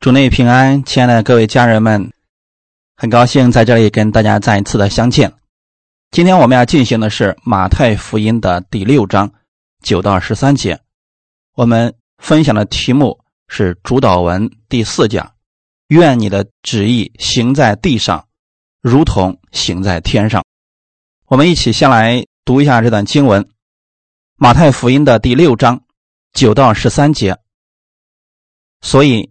主内平安，亲爱的各位家人们，很高兴在这里跟大家再一次的相见。今天我们要进行的是马太福音的第六章九到十三节，我们分享的题目是主导文第四讲：愿你的旨意行在地上，如同行在天上。我们一起先来读一下这段经文：马太福音的第六章九到十三节。所以。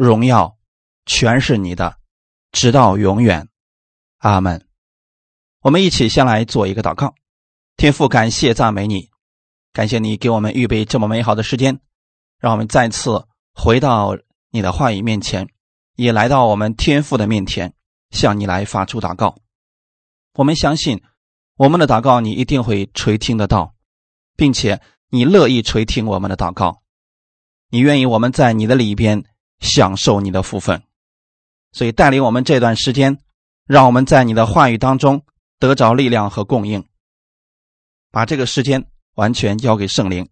荣耀全是你的，直到永远，阿门。我们一起先来做一个祷告，天父，感谢赞美你，感谢你给我们预备这么美好的时间，让我们再次回到你的话语面前，也来到我们天父的面前，向你来发出祷告。我们相信我们的祷告你一定会垂听得到，并且你乐意垂听我们的祷告，你愿意我们在你的里边。享受你的福分，所以带领我们这段时间，让我们在你的话语当中得着力量和供应。把这个时间完全交给圣灵，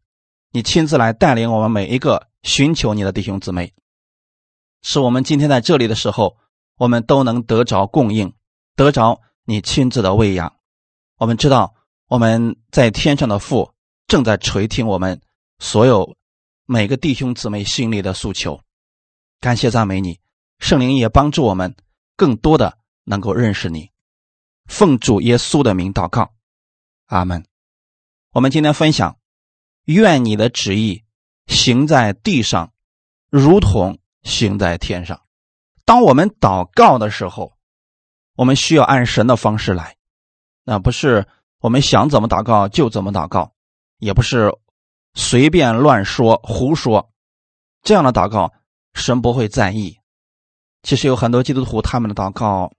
你亲自来带领我们每一个寻求你的弟兄姊妹，使我们今天在这里的时候，我们都能得着供应，得着你亲自的喂养。我们知道我们在天上的父正在垂听我们所有每个弟兄姊妹心里的诉求。感谢赞美你，圣灵也帮助我们更多的能够认识你。奉主耶稣的名祷告，阿门。我们今天分享：愿你的旨意行在地上，如同行在天上。当我们祷告的时候，我们需要按神的方式来，那不是我们想怎么祷告就怎么祷告，也不是随便乱说胡说，这样的祷告。神不会在意。其实有很多基督徒，他们的祷告，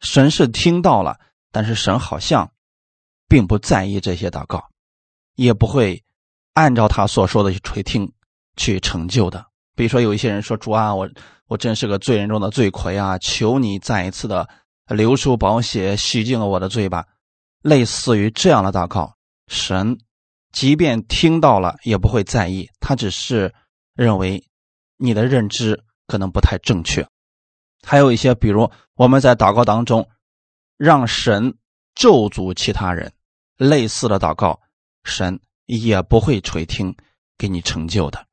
神是听到了，但是神好像并不在意这些祷告，也不会按照他所说的去垂听、去成就的。比如说，有一些人说：“主啊，我我真是个罪人中的罪魁啊！求你再一次的流出宝血，洗净了我的罪吧。”类似于这样的祷告，神即便听到了，也不会在意，他只是认为。你的认知可能不太正确，还有一些，比如我们在祷告当中让神咒诅其他人，类似的祷告，神也不会垂听，给你成就的。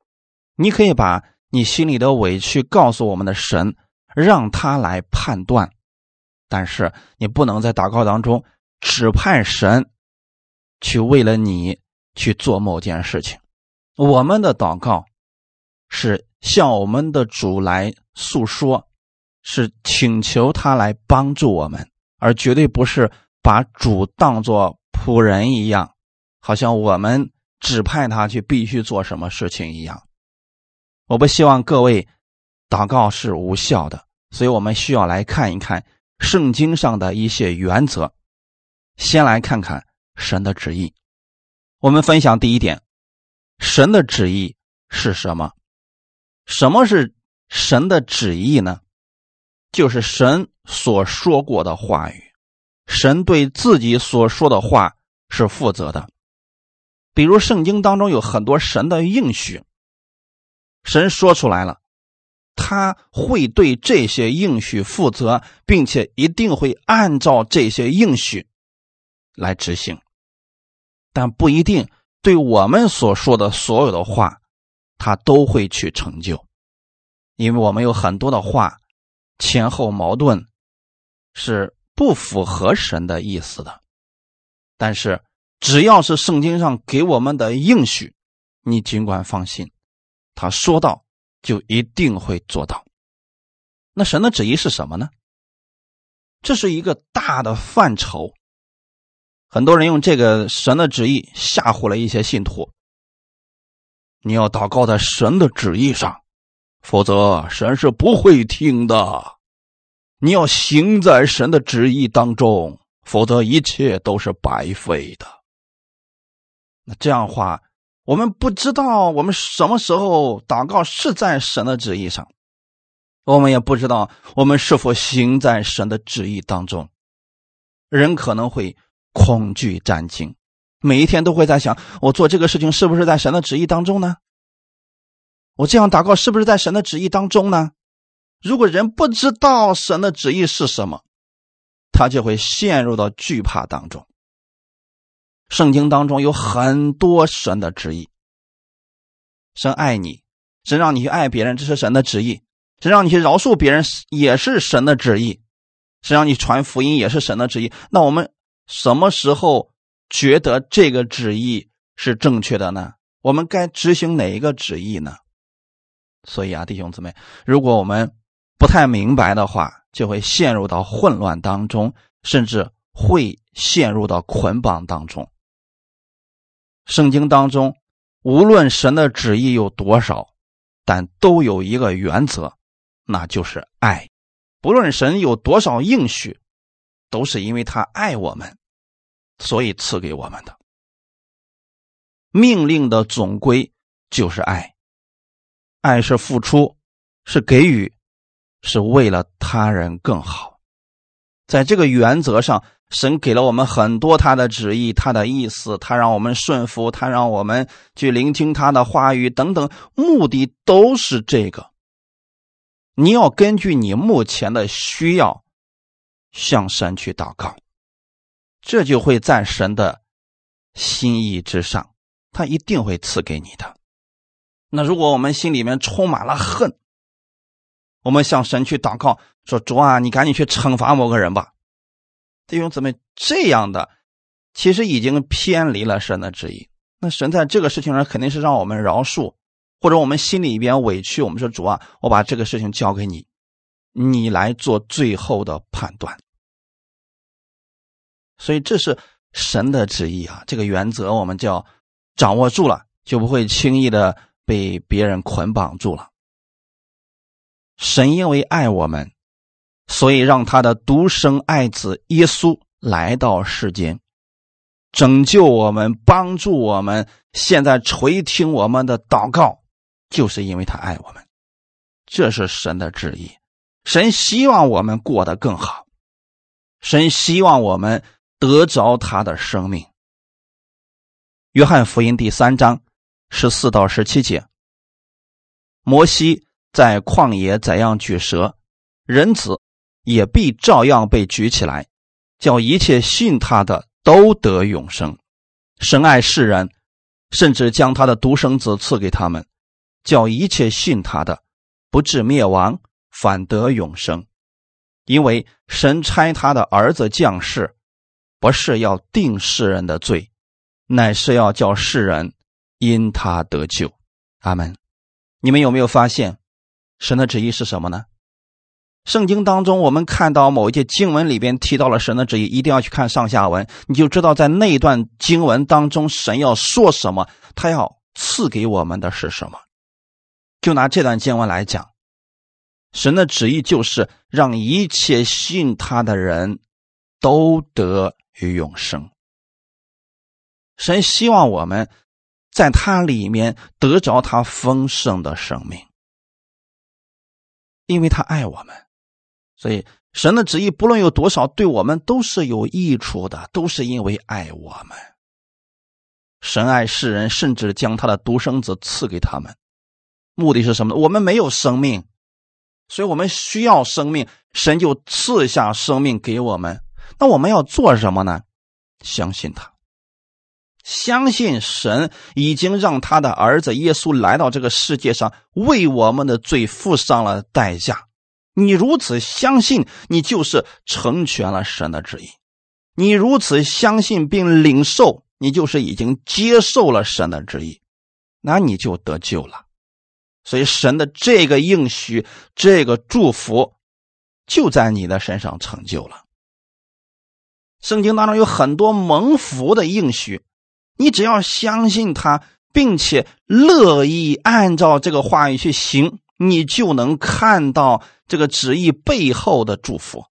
你可以把你心里的委屈告诉我们的神，让他来判断，但是你不能在祷告当中指派神去为了你去做某件事情。我们的祷告是。向我们的主来诉说，是请求他来帮助我们，而绝对不是把主当作仆人一样，好像我们指派他去必须做什么事情一样。我不希望各位祷告是无效的，所以我们需要来看一看圣经上的一些原则。先来看看神的旨意。我们分享第一点，神的旨意是什么？什么是神的旨意呢？就是神所说过的话语，神对自己所说的话是负责的。比如圣经当中有很多神的应许，神说出来了，他会对这些应许负责，并且一定会按照这些应许来执行，但不一定对我们所说的所有的话。他都会去成就，因为我们有很多的话前后矛盾，是不符合神的意思的。但是只要是圣经上给我们的应许，你尽管放心，他说到就一定会做到。那神的旨意是什么呢？这是一个大的范畴，很多人用这个神的旨意吓唬了一些信徒。你要祷告在神的旨意上，否则神是不会听的。你要行在神的旨意当中，否则一切都是白费的。那这样的话，我们不知道我们什么时候祷告是在神的旨意上，我们也不知道我们是否行在神的旨意当中。人可能会恐惧战惊，每一天都会在想：我做这个事情是不是在神的旨意当中呢？我这样祷告是不是在神的旨意当中呢？如果人不知道神的旨意是什么，他就会陷入到惧怕当中。圣经当中有很多神的旨意，神爱你，神让你去爱别人，这是神的旨意；神让你去饶恕别人，也是神的旨意；神让你传福音，也是神的旨意。那我们什么时候觉得这个旨意是正确的呢？我们该执行哪一个旨意呢？所以啊，弟兄姊妹，如果我们不太明白的话，就会陷入到混乱当中，甚至会陷入到捆绑当中。圣经当中，无论神的旨意有多少，但都有一个原则，那就是爱。不论神有多少应许，都是因为他爱我们，所以赐给我们的。命令的总归就是爱，爱是付出，是给予，是为了他人更好。在这个原则上。神给了我们很多他的旨意，他的意思，他让我们顺服，他让我们去聆听他的话语等等，目的都是这个。你要根据你目前的需要向神去祷告，这就会在神的心意之上，他一定会赐给你的。那如果我们心里面充满了恨，我们向神去祷告说：“主啊，你赶紧去惩罚某个人吧。”弟兄姊妹，这样的其实已经偏离了神的旨意。那神在这个事情上肯定是让我们饶恕，或者我们心里边委屈，我们说主啊，我把这个事情交给你，你来做最后的判断。所以这是神的旨意啊，这个原则我们叫掌握住了，就不会轻易的被别人捆绑住了。神因为爱我们。所以，让他的独生爱子耶稣来到世间，拯救我们，帮助我们。现在垂听我们的祷告，就是因为他爱我们。这是神的旨意，神希望我们过得更好，神希望我们得着他的生命。约翰福音第三章十四到十七节：摩西在旷野怎样举蛇，人子。也必照样被举起来，叫一切信他的都得永生。神爱世人，甚至将他的独生子赐给他们，叫一切信他的不至灭亡，反得永生。因为神差他的儿子降世，不是要定世人的罪，乃是要叫世人因他得救。阿门。你们有没有发现，神的旨意是什么呢？圣经当中，我们看到某一节经文里边提到了神的旨意，一定要去看上下文，你就知道在那段经文当中，神要说什么，他要赐给我们的是什么。就拿这段经文来讲，神的旨意就是让一切信他的人都得与永生。神希望我们在他里面得着他丰盛的生命，因为他爱我们。所以，神的旨意不论有多少，对我们都是有益处的，都是因为爱我们。神爱世人，甚至将他的独生子赐给他们，目的是什么呢？我们没有生命，所以我们需要生命，神就赐下生命给我们。那我们要做什么呢？相信他，相信神已经让他的儿子耶稣来到这个世界上，为我们的罪付上了代价。你如此相信，你就是成全了神的旨意；你如此相信并领受，你就是已经接受了神的旨意，那你就得救了。所以，神的这个应许、这个祝福，就在你的身上成就了。圣经当中有很多蒙福的应许，你只要相信他，并且乐意按照这个话语去行。你就能看到这个旨意背后的祝福。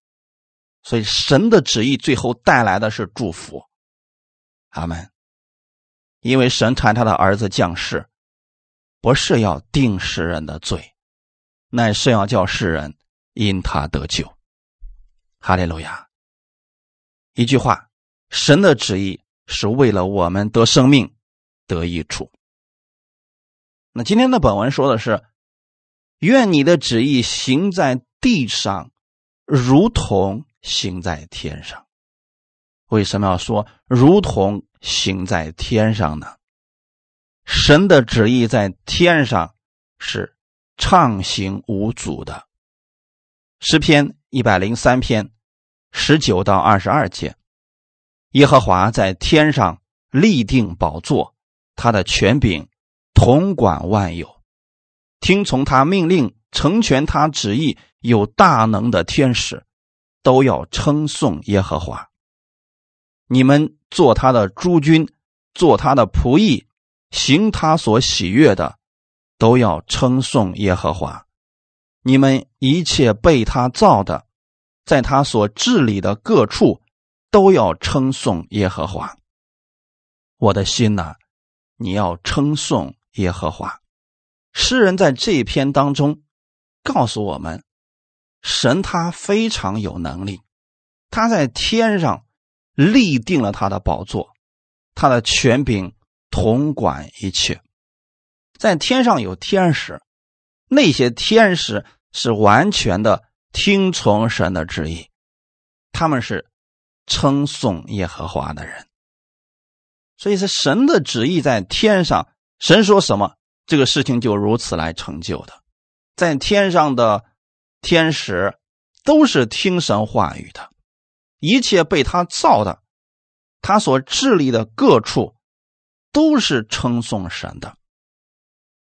所以，神的旨意最后带来的是祝福。阿门。因为神差他的儿子降世，不是要定世人的罪，乃是要叫世人因他得救。哈利路亚。一句话，神的旨意是为了我们得生命、得益处。那今天的本文说的是：愿你的旨意行在地上，如同行在天上。为什么要说如同行在天上呢？神的旨意在天上是畅行无阻的。诗篇一百零三篇十九到二十二节，耶和华在天上立定宝座，他的权柄统管万有，听从他命令，成全他旨意，有大能的天使都要称颂耶和华。你们做他的诸君，做他的仆役，行他所喜悦的，都要称颂耶和华。你们一切被他造的，在他所治理的各处，都要称颂耶和华。我的心呐，你要称颂耶和华。诗人在这一篇当中告诉我们，神他非常有能力，他在天上。立定了他的宝座，他的权柄统管一切。在天上有天使，那些天使是完全的听从神的旨意，他们是称颂耶和华的人。所以是神的旨意在天上，神说什么，这个事情就如此来成就的。在天上的天使都是听神话语的。一切被他造的，他所治理的各处，都是称颂神的。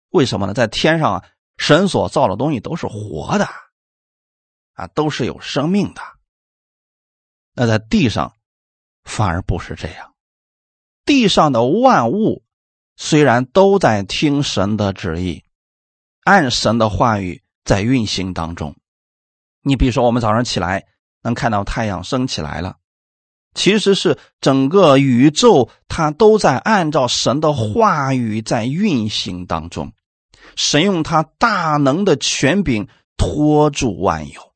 为什么呢？在天上啊，神所造的东西都是活的，啊，都是有生命的。那在地上，反而不是这样。地上的万物虽然都在听神的旨意，按神的话语在运行当中。你比如说，我们早上起来。能看到太阳升起来了，其实是整个宇宙它都在按照神的话语在运行当中。神用他大能的权柄托住万有，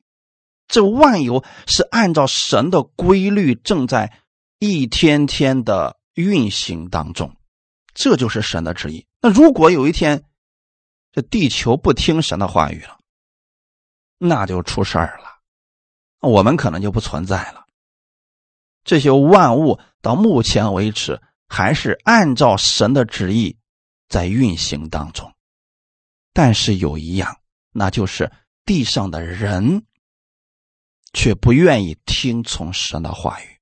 这万有是按照神的规律正在一天天的运行当中，这就是神的旨意。那如果有一天这地球不听神的话语了，那就出事儿了。我们可能就不存在了。这些万物到目前为止还是按照神的旨意在运行当中，但是有一样，那就是地上的人却不愿意听从神的话语。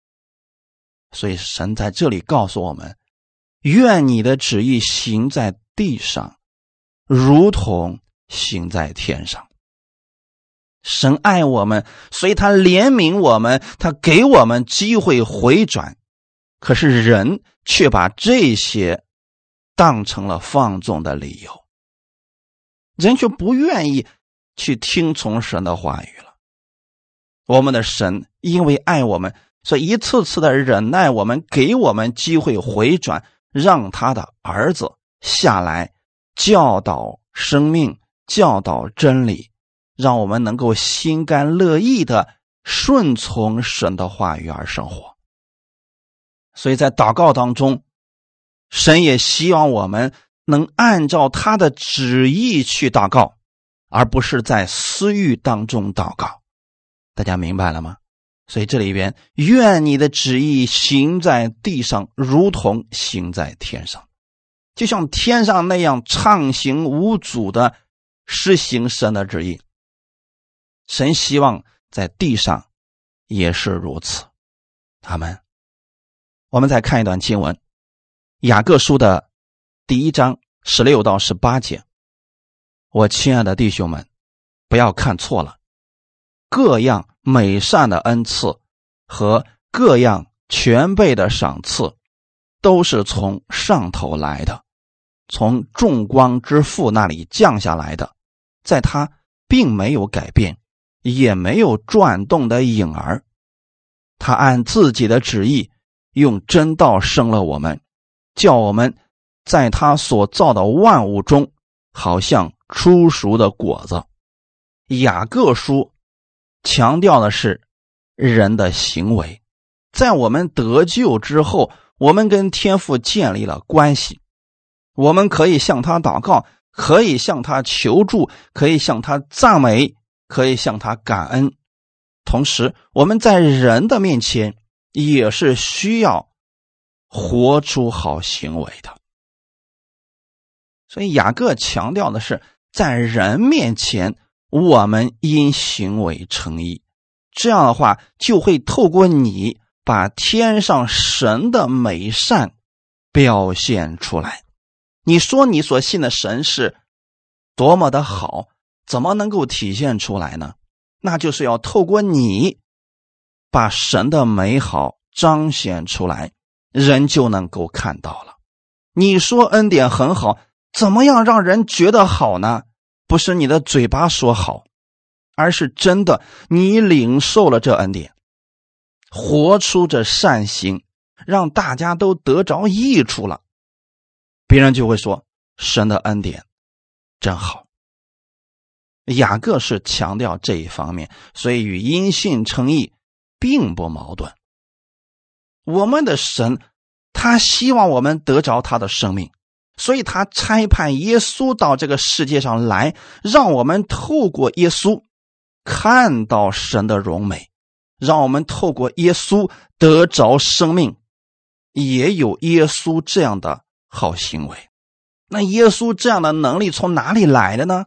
所以神在这里告诉我们：愿你的旨意行在地上，如同行在天上。神爱我们，所以他怜悯我们，他给我们机会回转。可是人却把这些当成了放纵的理由，人却不愿意去听从神的话语了。我们的神因为爱我们，所以一次次的忍耐我们，给我们机会回转，让他的儿子下来教导生命，教导真理。让我们能够心甘乐意的顺从神的话语而生活。所以在祷告当中，神也希望我们能按照他的旨意去祷告，而不是在私欲当中祷告。大家明白了吗？所以这里边，愿你的旨意行在地上，如同行在天上，就像天上那样畅行无阻的实行神的旨意。神希望在地上也是如此，他们。我们再看一段经文，《雅各书》的第一章十六到十八节。我亲爱的弟兄们，不要看错了，各样美善的恩赐和各样全备的赏赐，都是从上头来的，从众光之父那里降下来的。在他并没有改变，也没有转动的影儿。他按自己的旨意，用真道生了我们，叫我们在他所造的万物中，好像出熟的果子。雅各书强调的是人的行为，在我们得救之后，我们跟天父建立了关系，我们可以向他祷告，可以向他求助，可以向他赞美，可以向他感恩。同时，我们在人的面前也是需要活出好行为的。所以，雅各强调的是，在人面前。我们因行为成义，这样的话就会透过你把天上神的美善表现出来。你说你所信的神是多么的好，怎么能够体现出来呢？那就是要透过你把神的美好彰显出来，人就能够看到了。你说恩典很好，怎么样让人觉得好呢？不是你的嘴巴说好，而是真的你领受了这恩典，活出这善行，让大家都得着益处了，别人就会说神的恩典真好。雅各是强调这一方面，所以与因信称义并不矛盾。我们的神，他希望我们得着他的生命。所以他差派耶稣到这个世界上来，让我们透过耶稣看到神的荣美，让我们透过耶稣得着生命，也有耶稣这样的好行为。那耶稣这样的能力从哪里来的呢？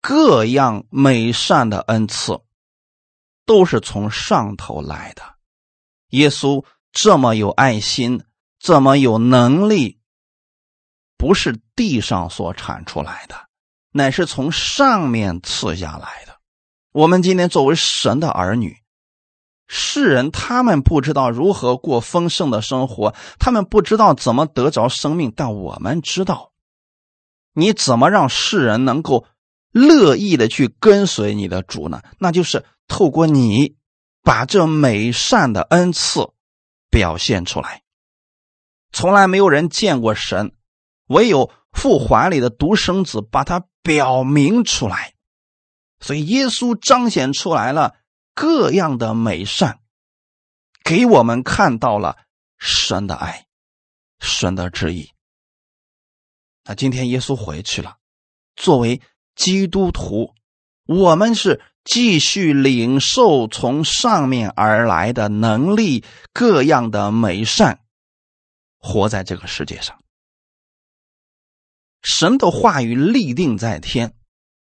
各样美善的恩赐都是从上头来的。耶稣这么有爱心，这么有能力。不是地上所产出来的，乃是从上面赐下来的。我们今天作为神的儿女，世人他们不知道如何过丰盛的生活，他们不知道怎么得着生命，但我们知道，你怎么让世人能够乐意的去跟随你的主呢？那就是透过你把这美善的恩赐表现出来。从来没有人见过神。唯有父怀里的独生子把它表明出来，所以耶稣彰显出来了各样的美善，给我们看到了神的爱，神的旨意。那今天耶稣回去了，作为基督徒，我们是继续领受从上面而来的能力，各样的美善，活在这个世界上。神的话语立定在天，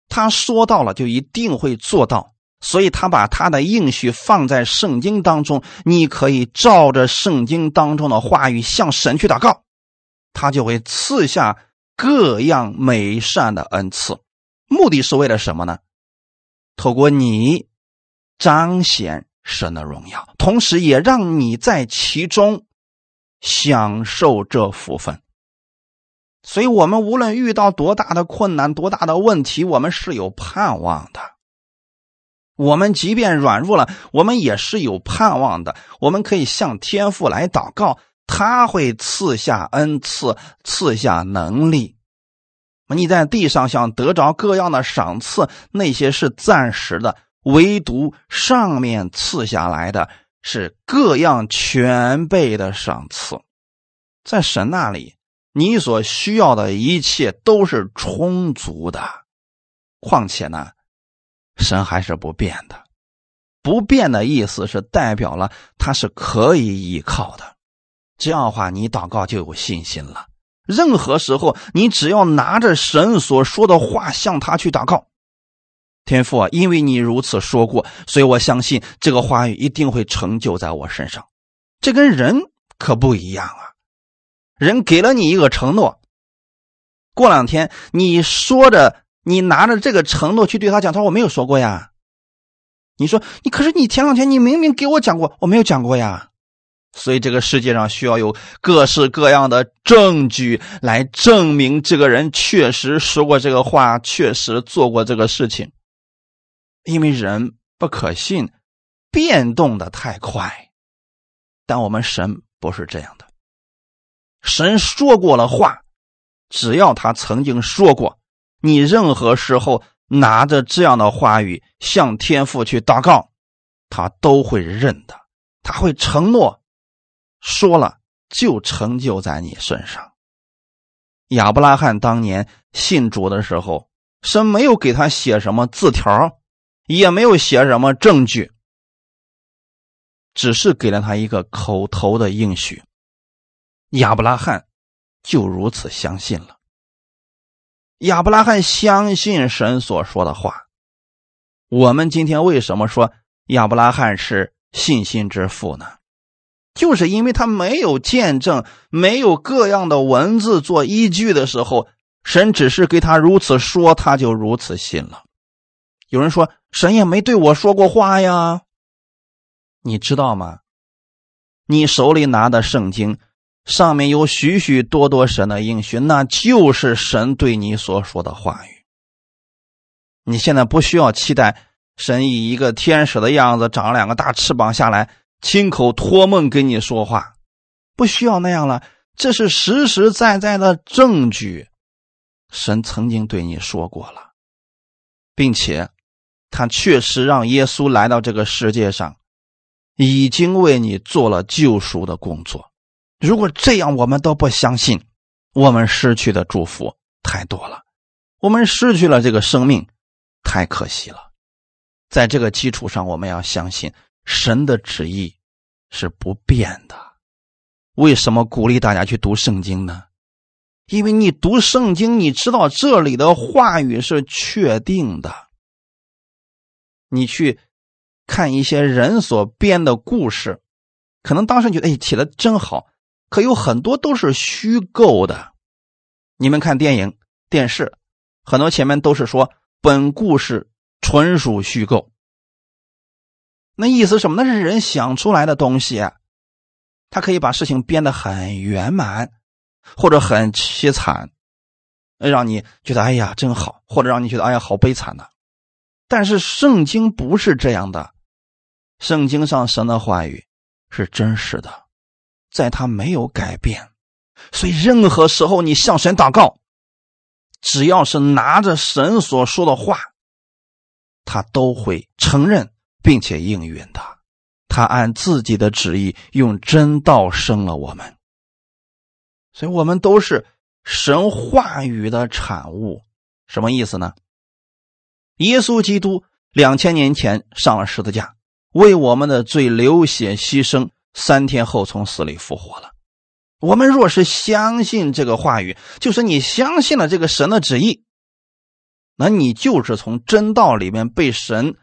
他说到了就一定会做到，所以他把他的应许放在圣经当中，你可以照着圣经当中的话语向神去祷告，他就会赐下各样美善的恩赐，目的是为了什么呢？透过你彰显神的荣耀，同时也让你在其中享受这福分。所以，我们无论遇到多大的困难、多大的问题，我们是有盼望的。我们即便软弱了，我们也是有盼望的。我们可以向天父来祷告，他会赐下恩赐，赐下能力。你在地上想得着各样的赏赐，那些是暂时的；唯独上面赐下来的是各样全备的赏赐，在神那里。你所需要的一切都是充足的，况且呢，神还是不变的。不变的意思是代表了他是可以依靠的。这样的话，你祷告就有信心了。任何时候，你只要拿着神所说的话向他去祷告，天父啊，因为你如此说过，所以我相信这个话语一定会成就在我身上。这跟人可不一样啊。人给了你一个承诺，过两天你说着，你拿着这个承诺去对他讲，他说我没有说过呀。你说你可是你前两天你明明给我讲过，我没有讲过呀。所以这个世界上需要有各式各样的证据来证明这个人确实说过这个话，确实做过这个事情。因为人不可信，变动的太快。但我们神不是这样的，神说过了话，只要他曾经说过，你任何时候拿着这样的话语向天父去祷告，他都会认的，他会承诺。说了就成就在你身上。亚伯拉罕当年信主的时候，神没有给他写什么字条，也没有写什么证据，只是给了他一个口头的应许。亚伯拉罕就如此相信了。亚伯拉罕相信神所说的话。我们今天为什么说亚伯拉罕是信心之父呢？就是因为他没有见证，没有各样的文字做依据的时候，神只是给他如此说，他就如此信了。有人说神也没对我说过话呀，你知道吗？你手里拿的圣经上面有许许多多神的应许，那就是神对你所说的话语。你现在不需要期待神以一个天使的样子，长两个大翅膀下来。亲口托梦跟你说话，不需要那样了。这是实实在在的证据，神曾经对你说过了，并且他确实让耶稣来到这个世界上，已经为你做了救赎的工作。如果这样我们都不相信，我们失去的祝福太多了，我们失去了这个生命，太可惜了。在这个基础上，我们要相信。神的旨意是不变的。为什么鼓励大家去读圣经呢？因为你读圣经，你知道这里的话语是确定的。你去看一些人所编的故事，可能当时觉得哎写的真好，可有很多都是虚构的。你们看电影、电视，很多前面都是说本故事纯属虚构。那意思什么？那是人想出来的东西，他可以把事情编得很圆满，或者很凄惨，让你觉得哎呀真好，或者让你觉得哎呀好悲惨呢。但是圣经不是这样的，圣经上神的话语是真实的，在他没有改变，所以任何时候你向神祷告，只要是拿着神所说的话，他都会承认。并且应允的，他按自己的旨意用真道生了我们，所以我们都是神话语的产物。什么意思呢？耶稣基督两千年前上了十字架，为我们的罪流血牺牲，三天后从死里复活了。我们若是相信这个话语，就是你相信了这个神的旨意，那你就是从真道里面被神。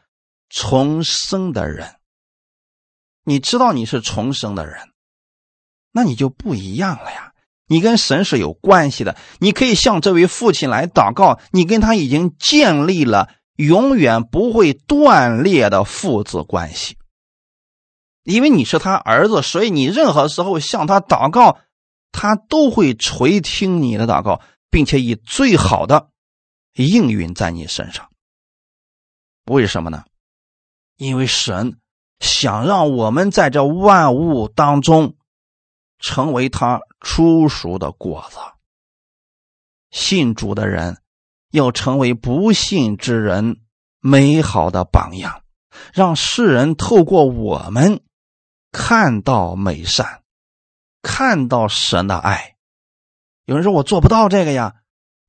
重生的人，你知道你是重生的人，那你就不一样了呀。你跟神是有关系的，你可以向这位父亲来祷告，你跟他已经建立了永远不会断裂的父子关系。因为你是他儿子，所以你任何时候向他祷告，他都会垂听你的祷告，并且以最好的应允在你身上。为什么呢？因为神想让我们在这万物当中成为他初熟的果子，信主的人要成为不信之人美好的榜样，让世人透过我们看到美善，看到神的爱。有人说我做不到这个呀，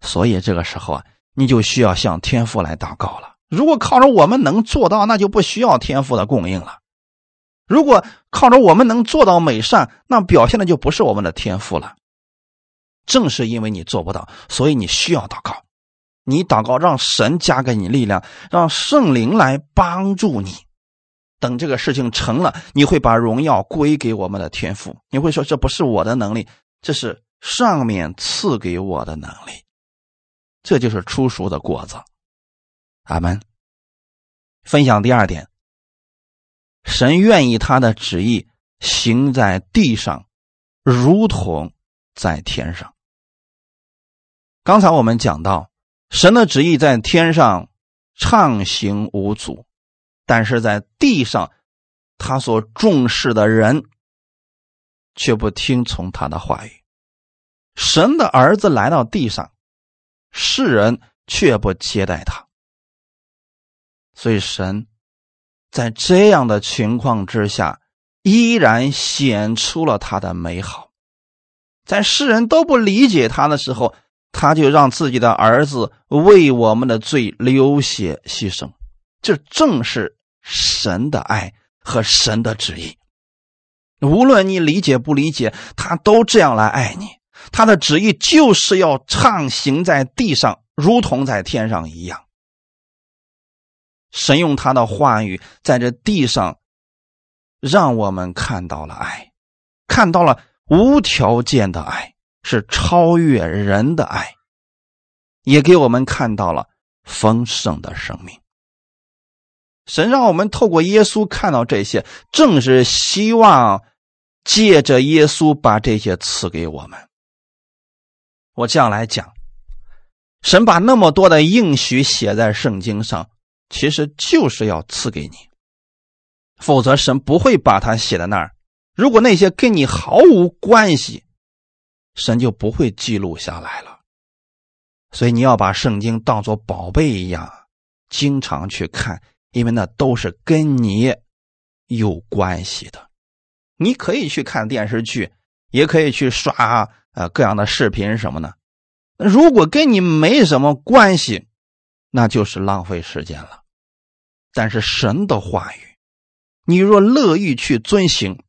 所以这个时候啊，你就需要向天父来祷告了。如果靠着我们能做到，那就不需要天赋的供应了。如果靠着我们能做到美善，那表现的就不是我们的天赋了。正是因为你做不到，所以你需要祷告。你祷告，让神加给你力量，让圣灵来帮助你。等这个事情成了，你会把荣耀归给我们的天赋。你会说，这不是我的能力，这是上面赐给我的能力。这就是出熟的果子。阿门。分享第二点，神愿意他的旨意行在地上，如同在天上。刚才我们讲到，神的旨意在天上畅行无阻，但是在地上，他所重视的人却不听从他的话语。神的儿子来到地上，世人却不接待他，所以神在这样的情况之下，依然显出了他的美好。在世人都不理解他的时候。他就让自己的儿子为我们的罪流血牺牲，这正是神的爱和神的旨意。无论你理解不理解，他都这样来爱你。他的旨意就是要畅行在地上，如同在天上一样。神用他的话语在这地上，让我们看到了爱，看到了无条件的爱。是超越人的爱，也给我们看到了丰盛的生命。神让我们透过耶稣看到这些，正是希望借着耶稣把这些赐给我们。我这样来讲，神把那么多的应许写在圣经上，其实就是要赐给你，否则神不会把它写在那儿。如果那些跟你毫无关系，神就不会记录下来了，所以你要把圣经当作宝贝一样，经常去看，因为那都是跟你有关系的。你可以去看电视剧，也可以去刷呃各样的视频什么的。如果跟你没什么关系，那就是浪费时间了。但是神的话语，你若乐意去遵行。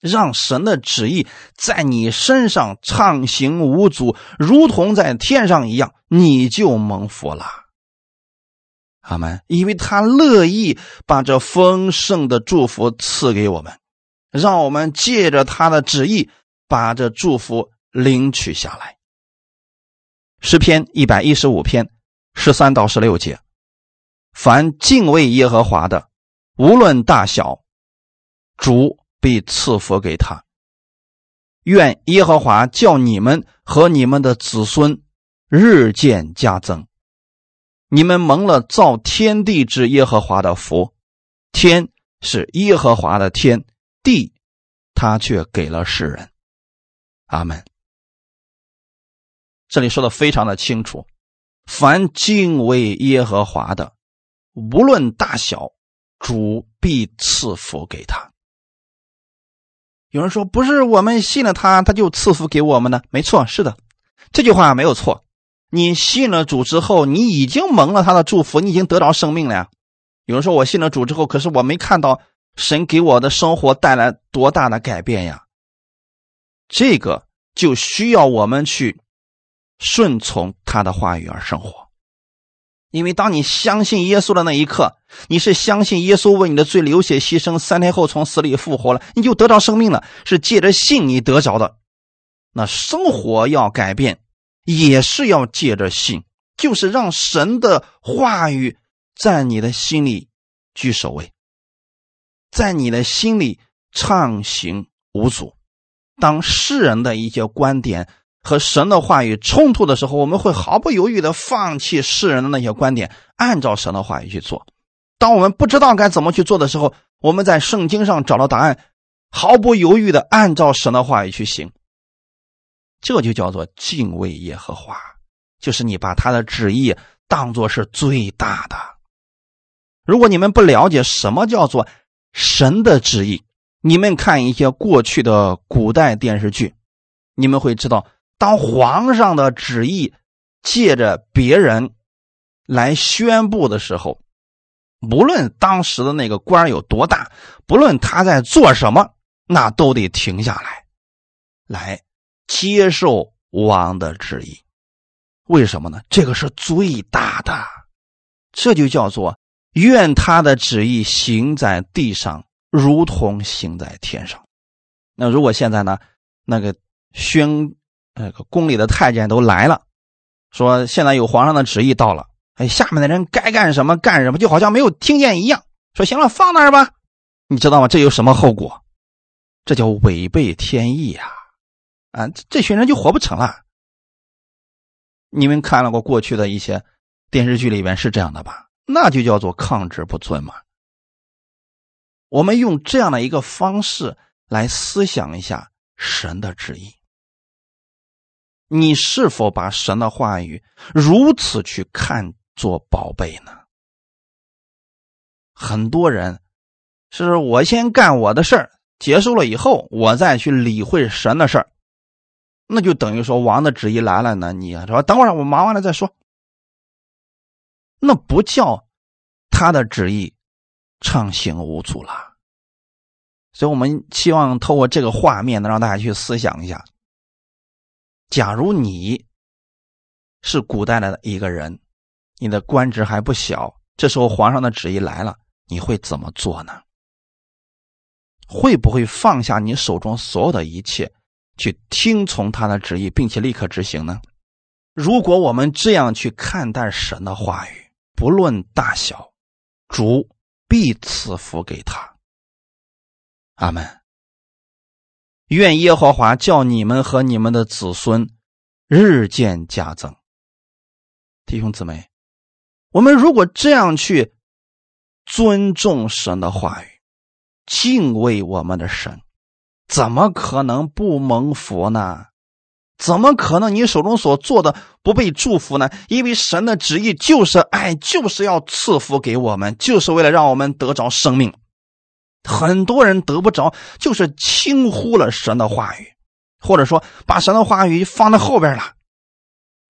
让神的旨意在你身上畅行无阻，如同在天上一样，你就蒙福了。阿门。因为他乐意把这丰盛的祝福赐给我们，让我们借着他的旨意把这祝福领取下来。诗篇一百一十五篇十三到十六节：凡敬畏耶和华的，无论大小，主。必赐福给他。愿耶和华叫你们和你们的子孙日渐加增。你们蒙了造天地之耶和华的福，天是耶和华的天，地他却给了世人。阿门。这里说的非常的清楚，凡敬畏耶和华的，无论大小，主必赐福给他。有人说：“不是我们信了他，他就赐福给我们呢？”没错，是的，这句话没有错。你信了主之后，你已经蒙了他的祝福，你已经得到生命了呀。有人说：“我信了主之后，可是我没看到神给我的生活带来多大的改变呀。”这个就需要我们去顺从他的话语而生活。因为当你相信耶稣的那一刻，你是相信耶稣为你的罪流血牺牲，三天后从死里复活了，你就得到生命了。是借着信你得着的。那生活要改变，也是要借着信，就是让神的话语在你的心里居首位，在你的心里畅行无阻。当世人的一些观点。和神的话语冲突的时候，我们会毫不犹豫的放弃世人的那些观点，按照神的话语去做。当我们不知道该怎么去做的时候，我们在圣经上找到答案，毫不犹豫的按照神的话语去行。这就叫做敬畏耶和华，就是你把他的旨意当做是最大的。如果你们不了解什么叫做神的旨意，你们看一些过去的古代电视剧，你们会知道。当皇上的旨意借着别人来宣布的时候，不论当时的那个官有多大，不论他在做什么，那都得停下来，来接受王的旨意。为什么呢？这个是最大的，这就叫做愿他的旨意行在地上，如同行在天上。那如果现在呢，那个宣。那个宫里的太监都来了，说现在有皇上的旨意到了，哎，下面的人该干什么干什么，就好像没有听见一样。说行了，放那儿吧。你知道吗？这有什么后果？这叫违背天意呀！啊，这群人就活不成了。你们看了过过去的一些电视剧里边是这样的吧？那就叫做抗旨不尊嘛。我们用这样的一个方式来思想一下神的旨意，你是否把神的话语如此去看作宝贝呢？很多人是我先干我的事儿，结束了以后，我再去理会神的事儿。那就等于说王的旨意来了呢，你说等会儿我忙完了再说，那不叫他的旨意畅行无阻了。所以我们希望透过这个画面，能让大家去思想一下：假如你是古代的一个人，你的官职还不小，这时候皇上的旨意来了，你会怎么做呢？会不会放下你手中所有的一切？去听从他的旨意，并且立刻执行呢？如果我们这样去看待神的话语，不论大小，主必赐福给他。阿门。愿耶和华叫你们和你们的子孙日渐加增。弟兄姊妹，我们如果这样去尊重神的话语，敬畏我们的神。怎么可能不蒙福呢？怎么可能你手中所做的不被祝福呢？因为神的旨意就是爱，就是要赐福给我们，就是为了让我们得着生命。很多人得不着，就是轻忽了神的话语，或者说把神的话语放在后边了，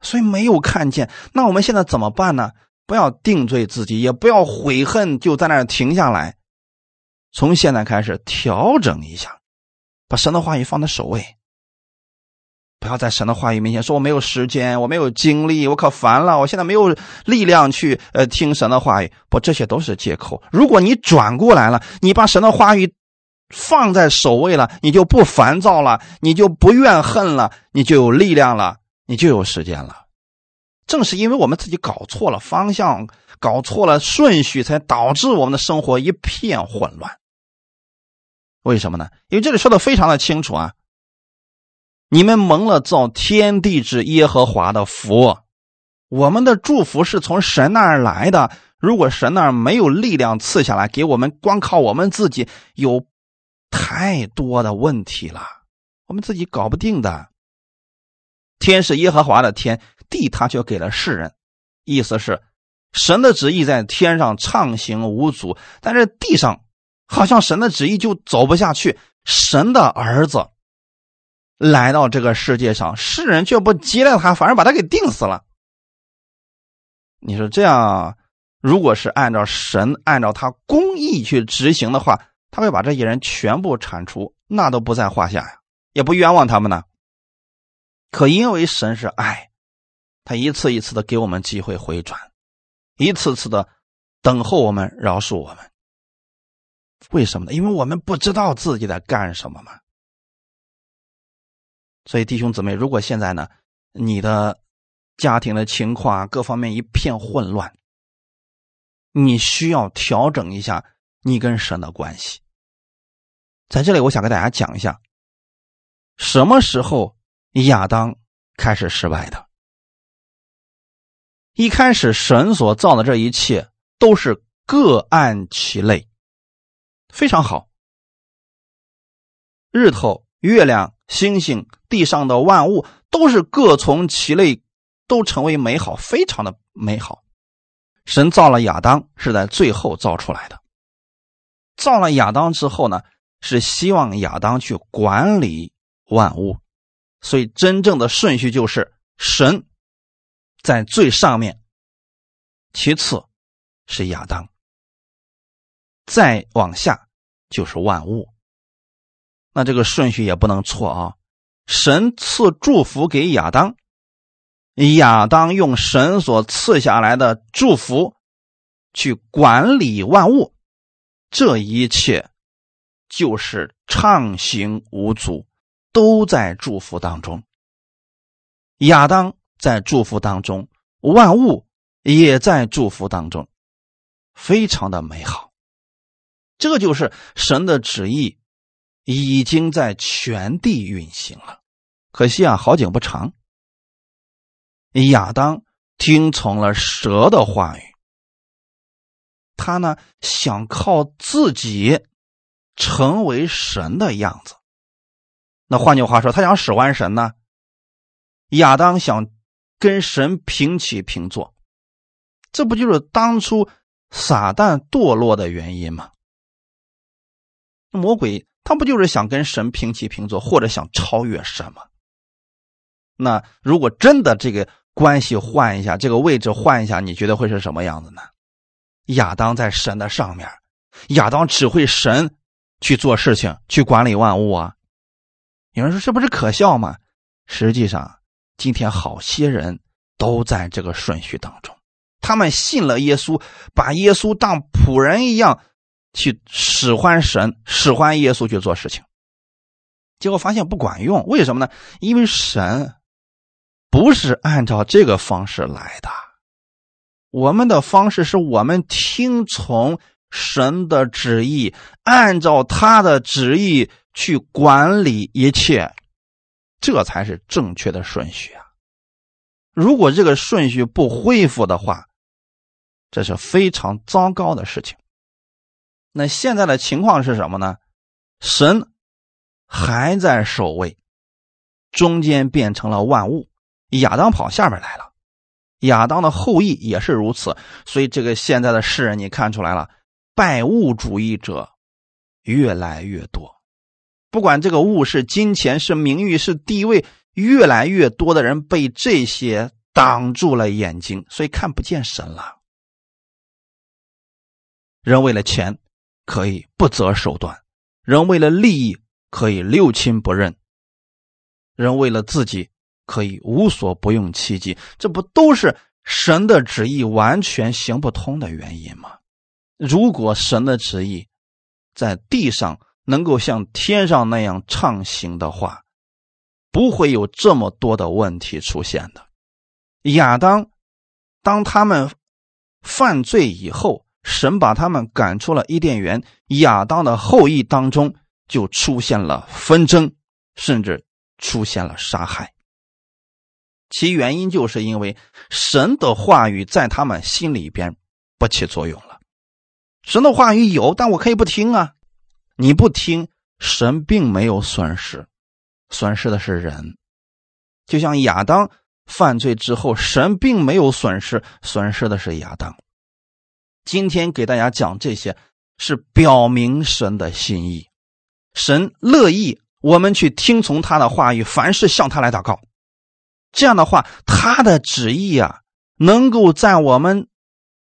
所以没有看见。那我们现在怎么办呢？不要定罪自己，也不要悔恨，就在那停下来。从现在开始调整一下。把神的话语放在首位，不要在神的话语面前说我没有时间，我没有精力，我可烦了，我现在没有力量去呃听神的话语。不，这些都是借口。如果你转过来了，你把神的话语放在首位了，你就不烦躁了，你就不怨恨了，你就有力量了，你就有时间了。正是因为我们自己搞错了方向，搞错了顺序，才导致我们的生活一片混乱。为什么呢？因为这里说的非常的清楚啊！你们蒙了造天地之耶和华的福，我们的祝福是从神那儿来的。如果神那儿没有力量赐下来给我们，光靠我们自己，有太多的问题了，我们自己搞不定的。天是耶和华的天，地他却给了世人，意思是神的旨意在天上畅行无阻，但是地上。好像神的旨意就走不下去，神的儿子来到这个世界上，世人却不接待他，反而把他给定死了。你说这样，如果是按照神按照他公义去执行的话，他会把这些人全部铲除，那都不在话下呀，也不冤枉他们呢。可因为神是爱，他一次一次的给我们机会回转，一次次的等候我们，饶恕我们。为什么呢？因为我们不知道自己在干什么嘛。所以弟兄姊妹，如果现在呢，你的家庭的情况啊各方面一片混乱，你需要调整一下你跟神的关系。在这里，我想跟大家讲一下，什么时候亚当开始失败的？一开始，神所造的这一切都是各按其类。非常好，日头、月亮、星星、地上的万物都是各从其类，都成为美好，非常的美好。神造了亚当是在最后造出来的，造了亚当之后呢，是希望亚当去管理万物，所以真正的顺序就是神在最上面，其次是亚当。再往下就是万物，那这个顺序也不能错啊！神赐祝福给亚当，亚当用神所赐下来的祝福去管理万物，这一切就是畅行无阻，都在祝福当中。亚当在祝福当中，万物也在祝福当中，非常的美好。这就是神的旨意，已经在全地运行了。可惜啊，好景不长。亚当听从了蛇的话语，他呢想靠自己成为神的样子。那换句话说，他想使唤神呢。亚当想跟神平起平坐，这不就是当初撒旦堕落的原因吗？魔鬼他不就是想跟神平起平坐，或者想超越神吗？那如果真的这个关系换一下，这个位置换一下，你觉得会是什么样子呢？亚当在神的上面，亚当指挥神去做事情，去管理万物啊。有人说这不是可笑吗？实际上，今天好些人都在这个顺序当中，他们信了耶稣，把耶稣当仆人一样去使唤神，使唤耶稣去做事情，结果发现不管用。为什么呢？因为神不是按照这个方式来的，我们的方式是我们听从神的旨意，按照他的旨意。去管理一切，这才是正确的顺序啊！如果这个顺序不恢复的话，这是非常糟糕的事情。那现在的情况是什么呢？神还在守卫，中间变成了万物，亚当跑下面来了，亚当的后裔也是如此。所以，这个现在的世人，你看出来了，拜物主义者越来越多。不管这个物是金钱、是名誉、是地位，越来越多的人被这些挡住了眼睛，所以看不见神了。人为了钱可以不择手段，人为了利益可以六亲不认，人为了自己可以无所不用其极，这不都是神的旨意完全行不通的原因吗？如果神的旨意在地上，能够像天上那样畅行的话，不会有这么多的问题出现的。亚当，当他们犯罪以后，神把他们赶出了伊甸园，亚当的后裔当中就出现了纷争，甚至出现了杀害。其原因就是因为神的话语在他们心里边不起作用了。神的话语有，但我可以不听啊。你不听，神并没有损失，损失的是人。就像亚当犯罪之后，神并没有损失，损失的是亚当。今天给大家讲这些，是表明神的心意。神乐意我们去听从他的话语，凡事向他来祷告。这样的话，他的旨意啊，能够在我们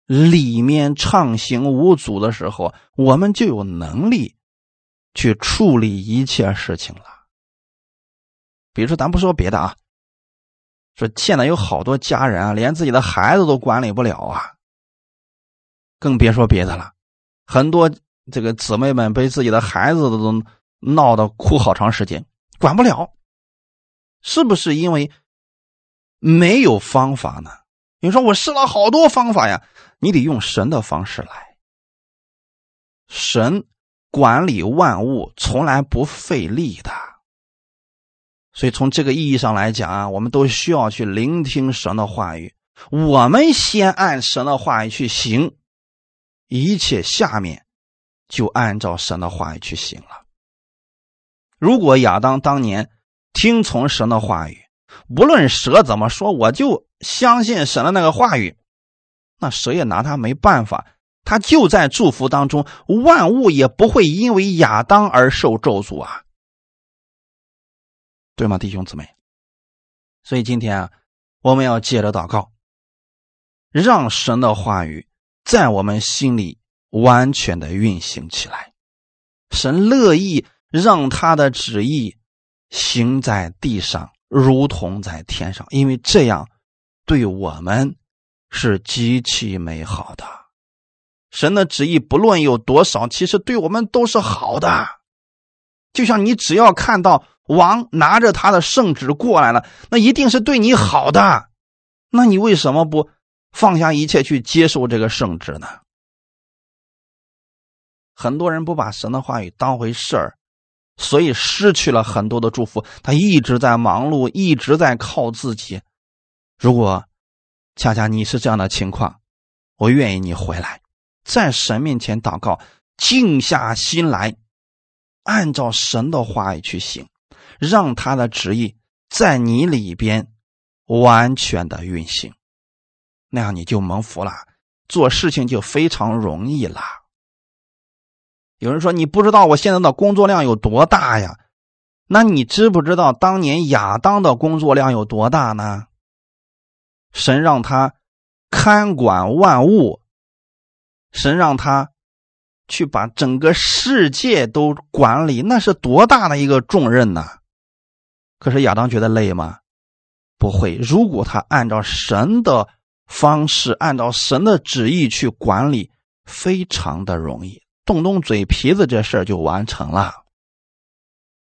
里面畅行无阻的时候，我们就有能力。去处理一切事情了。比如说，咱不说别的啊，说现在有好多家人啊，连自己的孩子都管理不了啊，更别说别的了。很多这个姊妹们被自己的孩子都闹得哭好长时间，管不了，是不是因为没有方法呢？你说我试了好多方法呀，你得用神的方式来，神。管理万物从来不费力的，所以从这个意义上来讲啊，我们都需要去聆听神的话语。我们先按神的话语去行，一切下面就按照神的话语去行了。如果亚当当年听从神的话语，无论蛇怎么说，我就相信神的那个话语，那谁也拿他没办法。他就在祝福当中，万物也不会因为亚当而受咒诅啊，对吗，弟兄姊妹？所以今天啊，我们要借着祷告，让神的话语在我们心里完全的运行起来。神乐意让他的旨意行在地上，如同在天上，因为这样对我们是极其美好的。神的旨意不论有多少，其实对我们都是好的。就像你只要看到王拿着他的圣旨过来了，那一定是对你好的。那你为什么不放下一切去接受这个圣旨呢？很多人不把神的话语当回事儿，所以失去了很多的祝福。他一直在忙碌，一直在靠自己。如果恰恰你是这样的情况，我愿意你回来，在神面前祷告，静下心来，按照神的话语去行，让他的旨意在你里边完全的运行，那样你就蒙福了，做事情就非常容易了。有人说你不知道我现在的工作量有多大呀？那你知不知道当年亚当的工作量有多大呢？神让他看管万物，神让他去把整个世界都管理，那是多大的一个重任呢！可是亚当觉得累吗？不会。如果他按照神的方式，按照神的旨意去管理，非常的容易，动动嘴皮子，这事儿就完成了。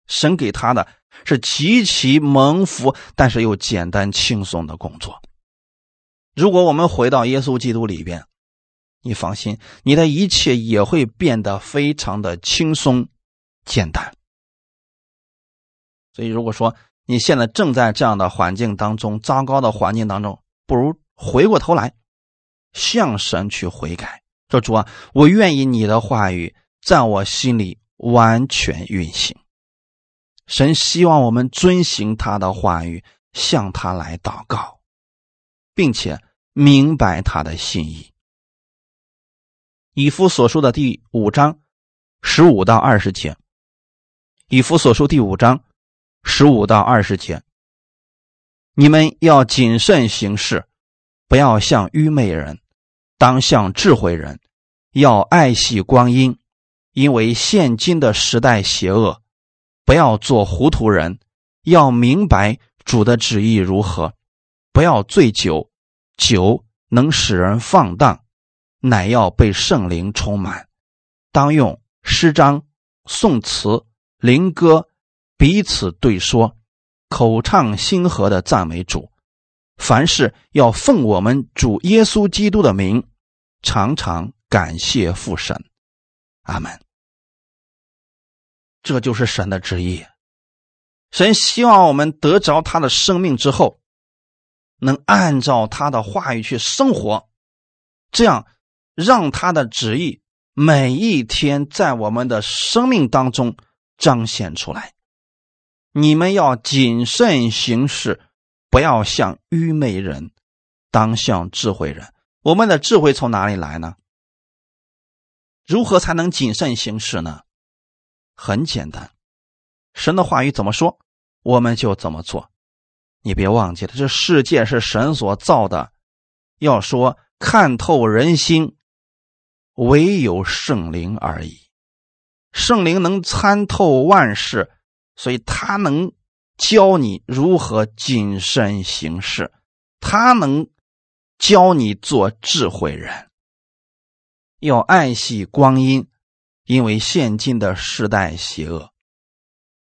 神给他的是极其蒙福，但是又简单轻松的工作。如果我们回到耶稣基督里边，你放心，你的一切也会变得非常的轻松、简单。所以，如果说你现在正在这样的环境当中、糟糕的环境当中，不如回过头来向神去悔改，说主啊，我愿意你的话语在我心里完全运行。神希望我们遵行他的话语，向他来祷告，并且。明白他的心意。以夫所说的第五章十五到二十节，以夫所说第五章十五到二十节，你们要谨慎行事，不要像愚昧人，当像智慧人，要爱惜光阴，因为现今的时代邪恶，不要做糊涂人，要明白主的旨意如何，不要醉酒。酒能使人放荡，乃要被圣灵充满。当用诗章、颂词、灵歌彼此对说，口唱心和的赞美主。凡事要奉我们主耶稣基督的名，常常感谢父神。阿门。这就是神的旨意。神希望我们得着他的生命之后。能按照他的话语去生活，这样让他的旨意每一天在我们的生命当中彰显出来。你们要谨慎行事，不要像愚昧人，当像智慧人。我们的智慧从哪里来呢？如何才能谨慎行事呢？很简单，神的话语怎么说，我们就怎么做。你别忘记了，这世界是神所造的。要说看透人心，唯有圣灵而已。圣灵能参透万事，所以他能教你如何谨慎行事，他能教你做智慧人。要爱惜光阴，因为现今的时代邪恶，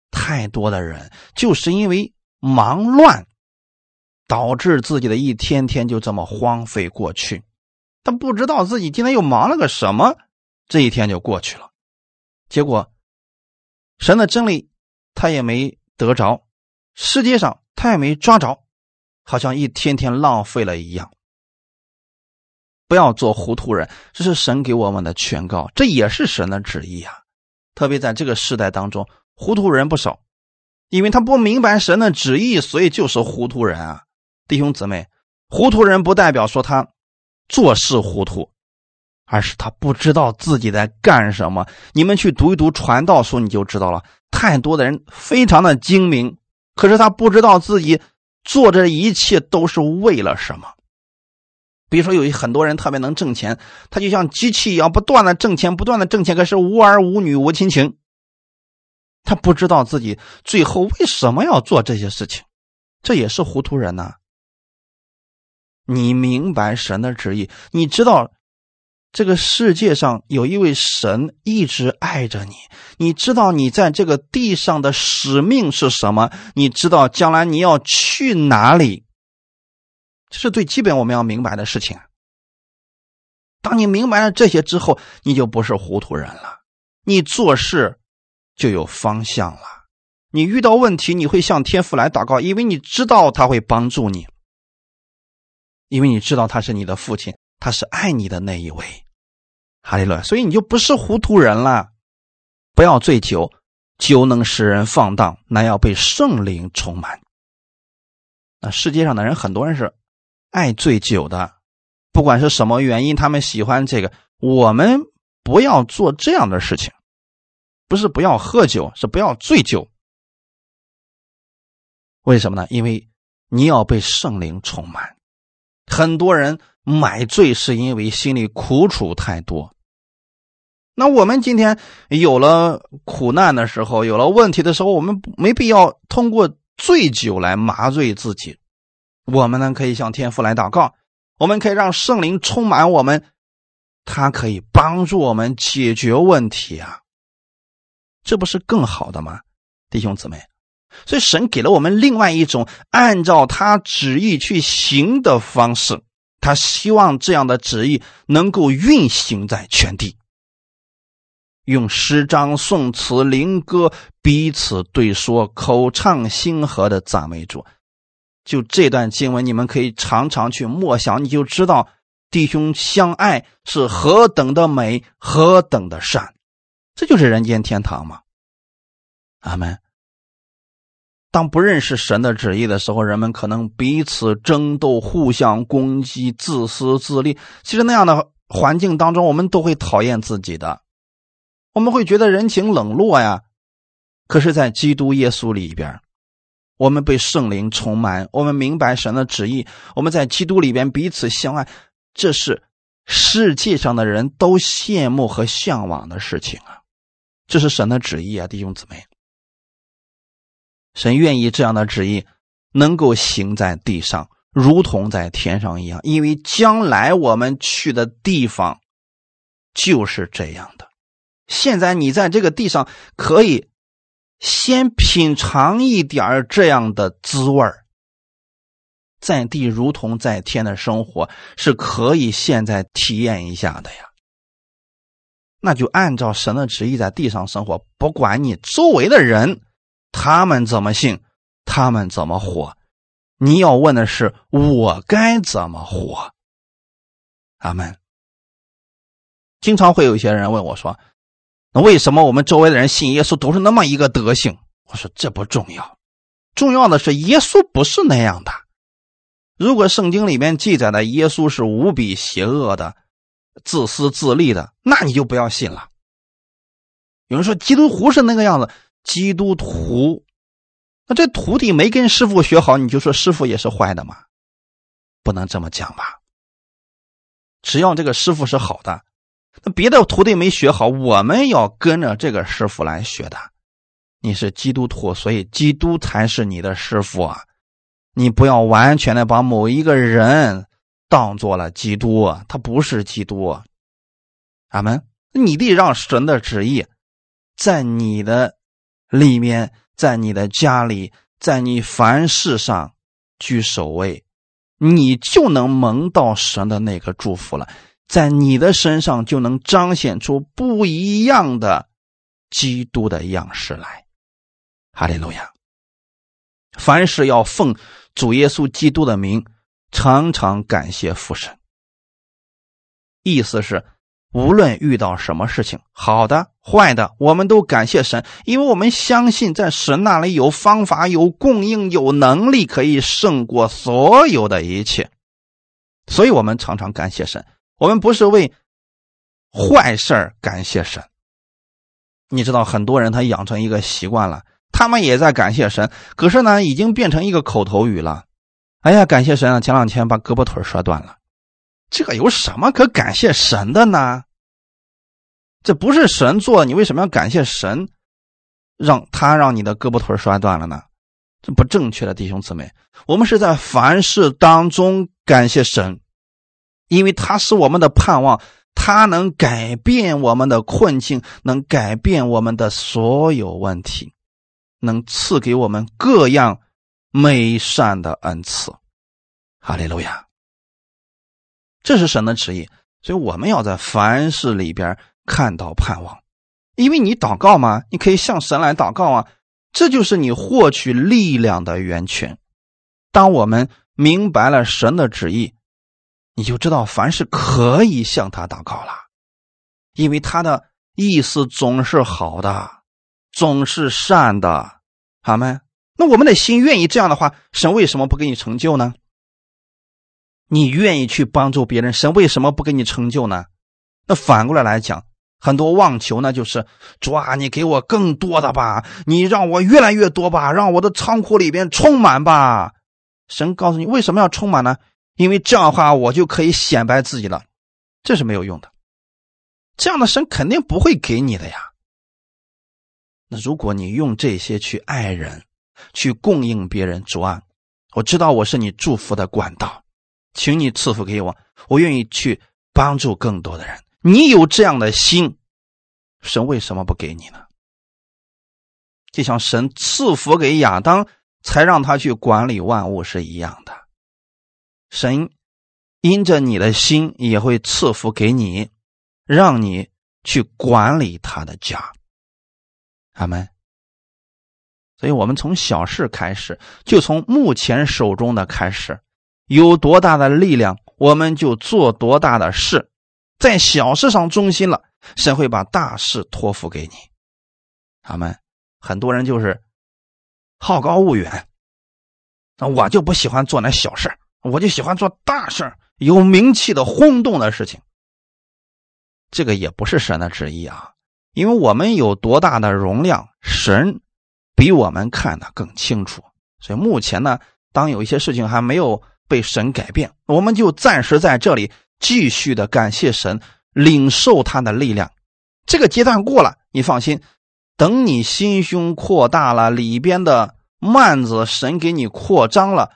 太多的人就是因为。忙乱导致自己的一天天就这么荒废过去，他不知道自己今天又忙了个什么，这一天就过去了。结果，神的真理他也没得着，世界上他也没抓着，好像一天天浪费了一样。不要做糊涂人，这是神给我们的劝告，这也是神的旨意啊！特别在这个时代当中，糊涂人不少。因为他不明白神的旨意，所以就是糊涂人啊，弟兄姊妹，糊涂人不代表说他做事糊涂，而是他不知道自己在干什么。你们去读一读传道书，你就知道了。太多的人非常的精明，可是他不知道自己做这一切都是为了什么。比如说，有很多人特别能挣钱，他就像机器一样，不断的挣钱，不断的挣钱，可是无儿无女无亲情。他不知道自己最后为什么要做这些事情，这也是糊涂人呐。你明白神的旨意，你知道这个世界上有一位神一直爱着你，你知道你在这个地上的使命是什么，你知道将来你要去哪里，这是最基本我们要明白的事情。当你明白了这些之后，你就不是糊涂人了，你做事。就有方向了。你遇到问题，你会向天父来祷告，因为你知道他会帮助你，因为你知道他是你的父亲，他是爱你的那一位。哈利路亚！所以你就不是糊涂人了。不要醉酒，酒能使人放荡，那要被圣灵充满。那世界上的人，很多人是爱醉酒的，不管是什么原因，他们喜欢这个。我们不要做这样的事情，不是不要喝酒，是不要醉酒。为什么呢？因为你要被圣灵充满。很多人买醉是因为心里苦楚太多。那我们今天有了苦难的时候，有了问题的时候，我们没必要通过醉酒来麻醉自己。我们呢，可以向天父来祷告，我们可以让圣灵充满我们，他可以帮助我们解决问题啊。这不是更好的吗，弟兄姊妹？所以，神给了我们另外一种按照他旨意去行的方式。他希望这样的旨意能够运行在全地，用诗章、颂词、灵歌彼此对说，口唱心和的赞美主。就这段经文，你们可以常常去默想，你就知道弟兄相爱是何等的美，何等的善。这就是人间天堂嘛。阿门。当不认识神的旨意的时候，人们可能彼此争斗、互相攻击、自私自利。其实那样的环境当中，我们都会讨厌自己的，我们会觉得人情冷落呀。可是，在基督耶稣里边，我们被圣灵充满，我们明白神的旨意，我们在基督里边彼此相爱，这是世界上的人都羡慕和向往的事情啊！这是神的旨意啊，弟兄姊妹。神愿意这样的旨意能够行在地上，如同在天上一样，因为将来我们去的地方就是这样的。现在你在这个地上可以先品尝一点这样的滋味在地如同在天的生活是可以现在体验一下的呀。那就按照神的旨意在地上生活，不管你周围的人。他们怎么信，他们怎么活？你要问的是我该怎么活？阿门。经常会有一些人问我说：“那为什么我们周围的人信耶稣都是那么一个德行？”我说：“这不重要，重要的是耶稣不是那样的。如果圣经里面记载的耶稣是无比邪恶的、自私自利的，那你就不要信了。有人说基督徒是那个样子。”基督徒，那这徒弟没跟师傅学好，你就说师傅也是坏的吗？不能这么讲吧。只要这个师傅是好的，那别的徒弟没学好，我们要跟着这个师傅来学的。你是基督徒，所以基督才是你的师傅啊！你不要完全的把某一个人当做了基督，他不是基督。阿门。你得让神的旨意在你的。里面，在你的家里，在你凡事上居首位，你就能蒙到神的那个祝福了。在你的身上就能彰显出不一样的基督的样式来。哈利路亚！凡事要奉主耶稣基督的名，常常感谢父神。意思是。无论遇到什么事情，好的、坏的，我们都感谢神，因为我们相信在神那里有方法、有供应、有能力，可以胜过所有的一切。所以，我们常常感谢神。我们不是为坏事感谢神。你知道，很多人他养成一个习惯了，他们也在感谢神，可是呢，已经变成一个口头语了。哎呀，感谢神啊！前两天把胳膊腿摔断了。这个有什么可感谢神的呢？这不是神做的，你为什么要感谢神？让他让你的胳膊腿摔断了呢？这不正确的，弟兄姊妹。我们是在凡事当中感谢神，因为他是我们的盼望，他能改变我们的困境，能改变我们的所有问题，能赐给我们各样美善的恩赐。哈利路亚。这是神的旨意，所以我们要在凡事里边看到盼望。因为你祷告嘛，你可以向神来祷告啊，这就是你获取力量的源泉。当我们明白了神的旨意，你就知道凡是可以向他祷告了，因为他的意思总是好的，总是善的，好吗？那我们的心愿意这样的话，神为什么不给你成就呢？你愿意去帮助别人，神为什么不给你成就呢？那反过来来讲，很多妄求呢，就是主啊，你给我更多的吧，你让我越来越多吧，让我的仓库里边充满吧。神告诉你为什么要充满呢？因为这样的话，我就可以显摆自己了。这是没有用的，这样的神肯定不会给你的呀。那如果你用这些去爱人，去供应别人，主啊，我知道我是你祝福的管道，请你赐福给我，我愿意去帮助更多的人。你有这样的心，神为什么不给你呢？就像神赐福给亚当，才让他去管理万物是一样的。神因着你的心，也会赐福给你，让你去管理他的家。阿门。所以我们从小事开始，就从目前手中的开始，有多大的力量，我们就做多大的事，在小事上忠心了，神会把大事托付给你。他们很多人就是好高骛远，那我就不喜欢做那小事我就喜欢做大事有名气的轰动的事情。这个也不是神的旨意啊，因为我们有多大的容量，神。比我们看的更清楚，所以目前呢，当有一些事情还没有被神改变，我们就暂时在这里继续的感谢神，领受他的力量。这个阶段过了，你放心，等你心胸扩大了，里边的幔子神给你扩张了，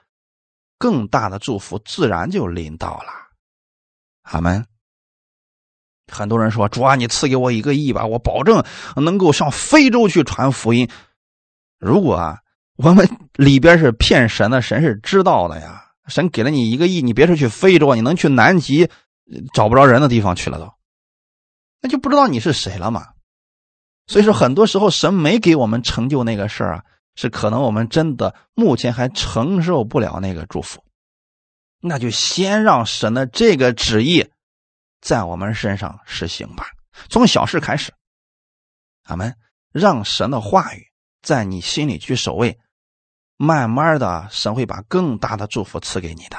更大的祝福自然就临到了。阿门。很多人说：“主啊，你赐给我一个亿吧，我保证能够上非洲去传福音。”如果啊，我们里边是骗神的，神是知道的呀。神给了你一个亿，你别说去非洲，你能去南极找不着人的地方去了都，那就不知道你是谁了嘛。所以说，很多时候神没给我们成就那个事儿啊，是可能我们真的目前还承受不了那个祝福，那就先让神的这个旨意在我们身上实行吧，从小事开始，俺们让神的话语。在你心里去守卫，慢慢的，神会把更大的祝福赐给你的。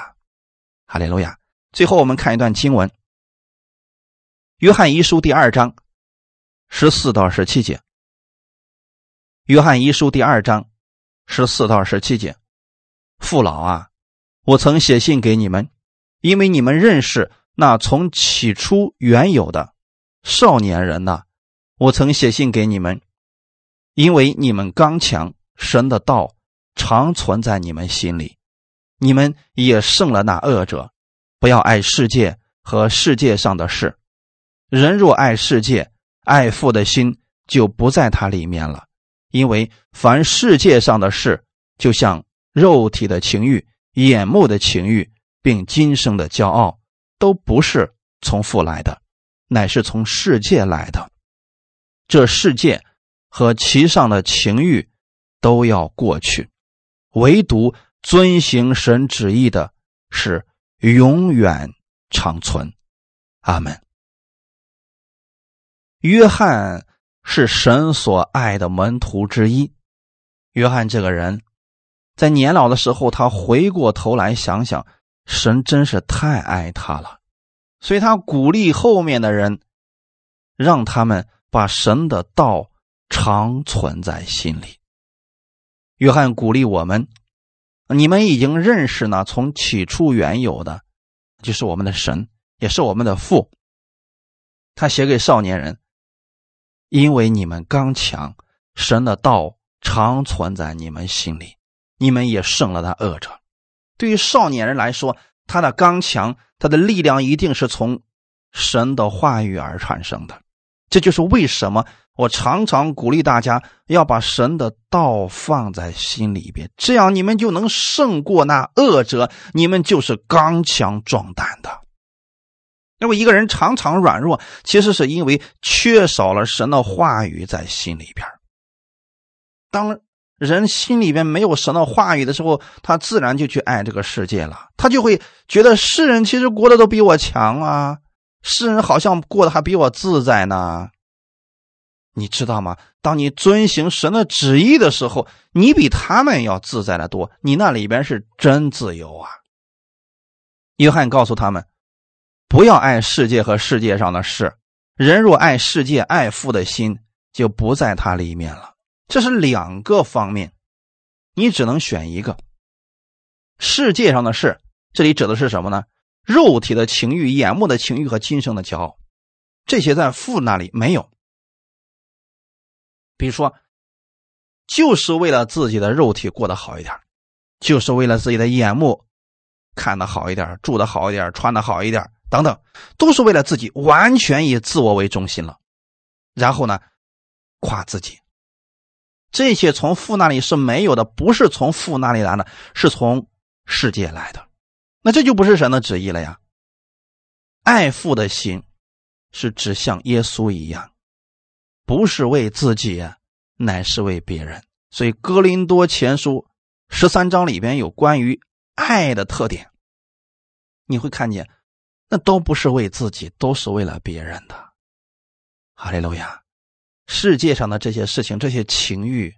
哈利路亚！最后，我们看一段经文，《约翰一书》第二章十四到十七节，《约翰一书》第二章十四到十七节，父老啊，我曾写信给你们，因为你们认识那从起初原有的少年人呐，我曾写信给你们。因为你们刚强，神的道常存在你们心里，你们也胜了那恶者。不要爱世界和世界上的事。人若爱世界，爱父的心就不在他里面了。因为凡世界上的事，就像肉体的情欲、眼目的情欲，并今生的骄傲，都不是从父来的，乃是从世界来的。这世界。和其上的情欲都要过去，唯独遵行神旨意的是永远长存。阿门。约翰是神所爱的门徒之一。约翰这个人，在年老的时候，他回过头来想想，神真是太爱他了，所以他鼓励后面的人，让他们把神的道。长存在心里。约翰鼓励我们：你们已经认识呢，从起初原有的，就是我们的神，也是我们的父。他写给少年人：因为你们刚强，神的道常存在你们心里，你们也胜了他恶者。对于少年人来说，他的刚强，他的力量一定是从神的话语而产生的。这就是为什么。我常常鼓励大家要把神的道放在心里边，这样你们就能胜过那恶者，你们就是刚强壮胆的。那么一个人常常软弱，其实是因为缺少了神的话语在心里边。当人心里边没有神的话语的时候，他自然就去爱这个世界了。他就会觉得世人其实过得都比我强啊，世人好像过得还比我自在呢。你知道吗？当你遵行神的旨意的时候，你比他们要自在的多。你那里边是真自由啊！约翰告诉他们。不要爱世界和世界上的事。人若爱世界，爱父的心就不在他里面了。这是两个方面，你只能选一个。世界上的事，这里指的是什么呢？肉体的情欲、眼目的情欲和今生的骄傲，这些在父那里没有。比如说，就是为了自己的肉体过得好一点，就是为了自己的眼目看得好一点、住的好一点、穿的好一点。等等，都是为了自己，完全以自我为中心了。然后呢，夸自己。这些从父那里是没有的，不是从父那里来的，是从世界来的。那这就不是神的旨意了呀。爱父的心是指向耶稣一样，不是为自己，乃是为别人。所以《哥林多前书》十三章里边有关于爱的特点，你会看见。那都不是为自己，都是为了别人的。哈利路亚！世界上的这些事情，这些情欲，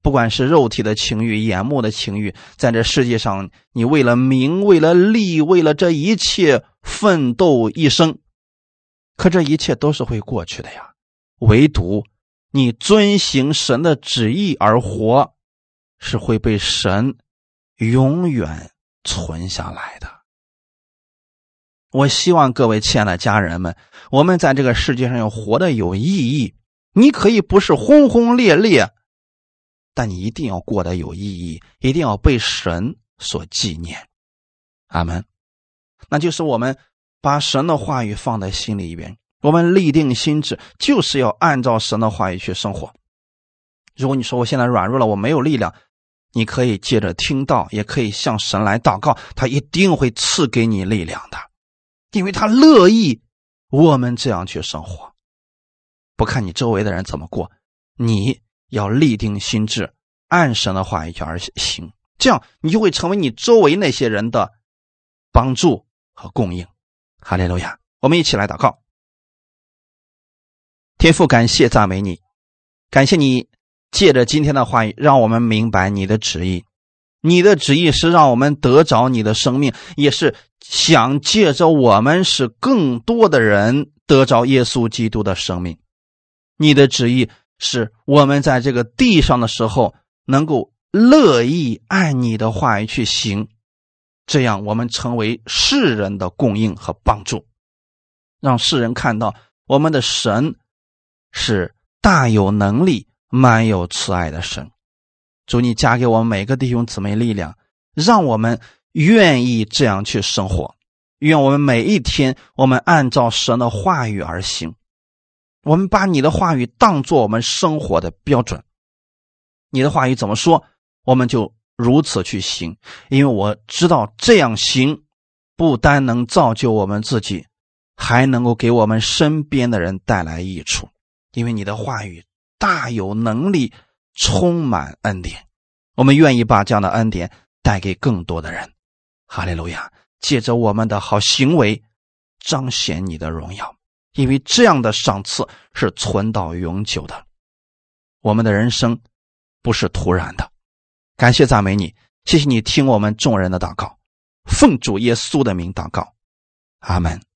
不管是肉体的情欲、眼目的情欲，在这世界上，你为了名、为了利、为了这一切奋斗一生，可这一切都是会过去的呀。唯独你遵行神的旨意而活，是会被神永远存下来的。我希望各位亲爱的家人们，我们在这个世界上要活得有意义。你可以不是轰轰烈烈，但你一定要过得有意义，一定要被神所纪念。阿门。那就是我们把神的话语放在心里边，我们立定心志，就是要按照神的话语去生活。如果你说我现在软弱了，我没有力量，你可以借着听到，也可以向神来祷告，他一定会赐给你力量的。因为他乐意我们这样去生活，不看你周围的人怎么过，你要立定心智，按神的话语去而行，这样你就会成为你周围那些人的帮助和供应。哈利路亚！我们一起来祷告，天父，感谢赞美你，感谢你借着今天的话语，让我们明白你的旨意。你的旨意是让我们得着你的生命，也是想借着我们使更多的人得着耶稣基督的生命。你的旨意是我们在这个地上的时候，能够乐意按你的话语去行，这样我们成为世人的供应和帮助，让世人看到我们的神是大有能力、满有慈爱的神。主，你加给我们每个弟兄姊妹力量，让我们愿意这样去生活。愿我们每一天，我们按照神的话语而行。我们把你的话语当做我们生活的标准。你的话语怎么说，我们就如此去行。因为我知道这样行，不单能造就我们自己，还能够给我们身边的人带来益处。因为你的话语大有能力。充满恩典，我们愿意把这样的恩典带给更多的人。哈利路亚！借着我们的好行为，彰显你的荣耀，因为这样的赏赐是存到永久的。我们的人生不是突然的。感谢赞美你，谢谢你听我们众人的祷告，奉主耶稣的名祷告，阿门。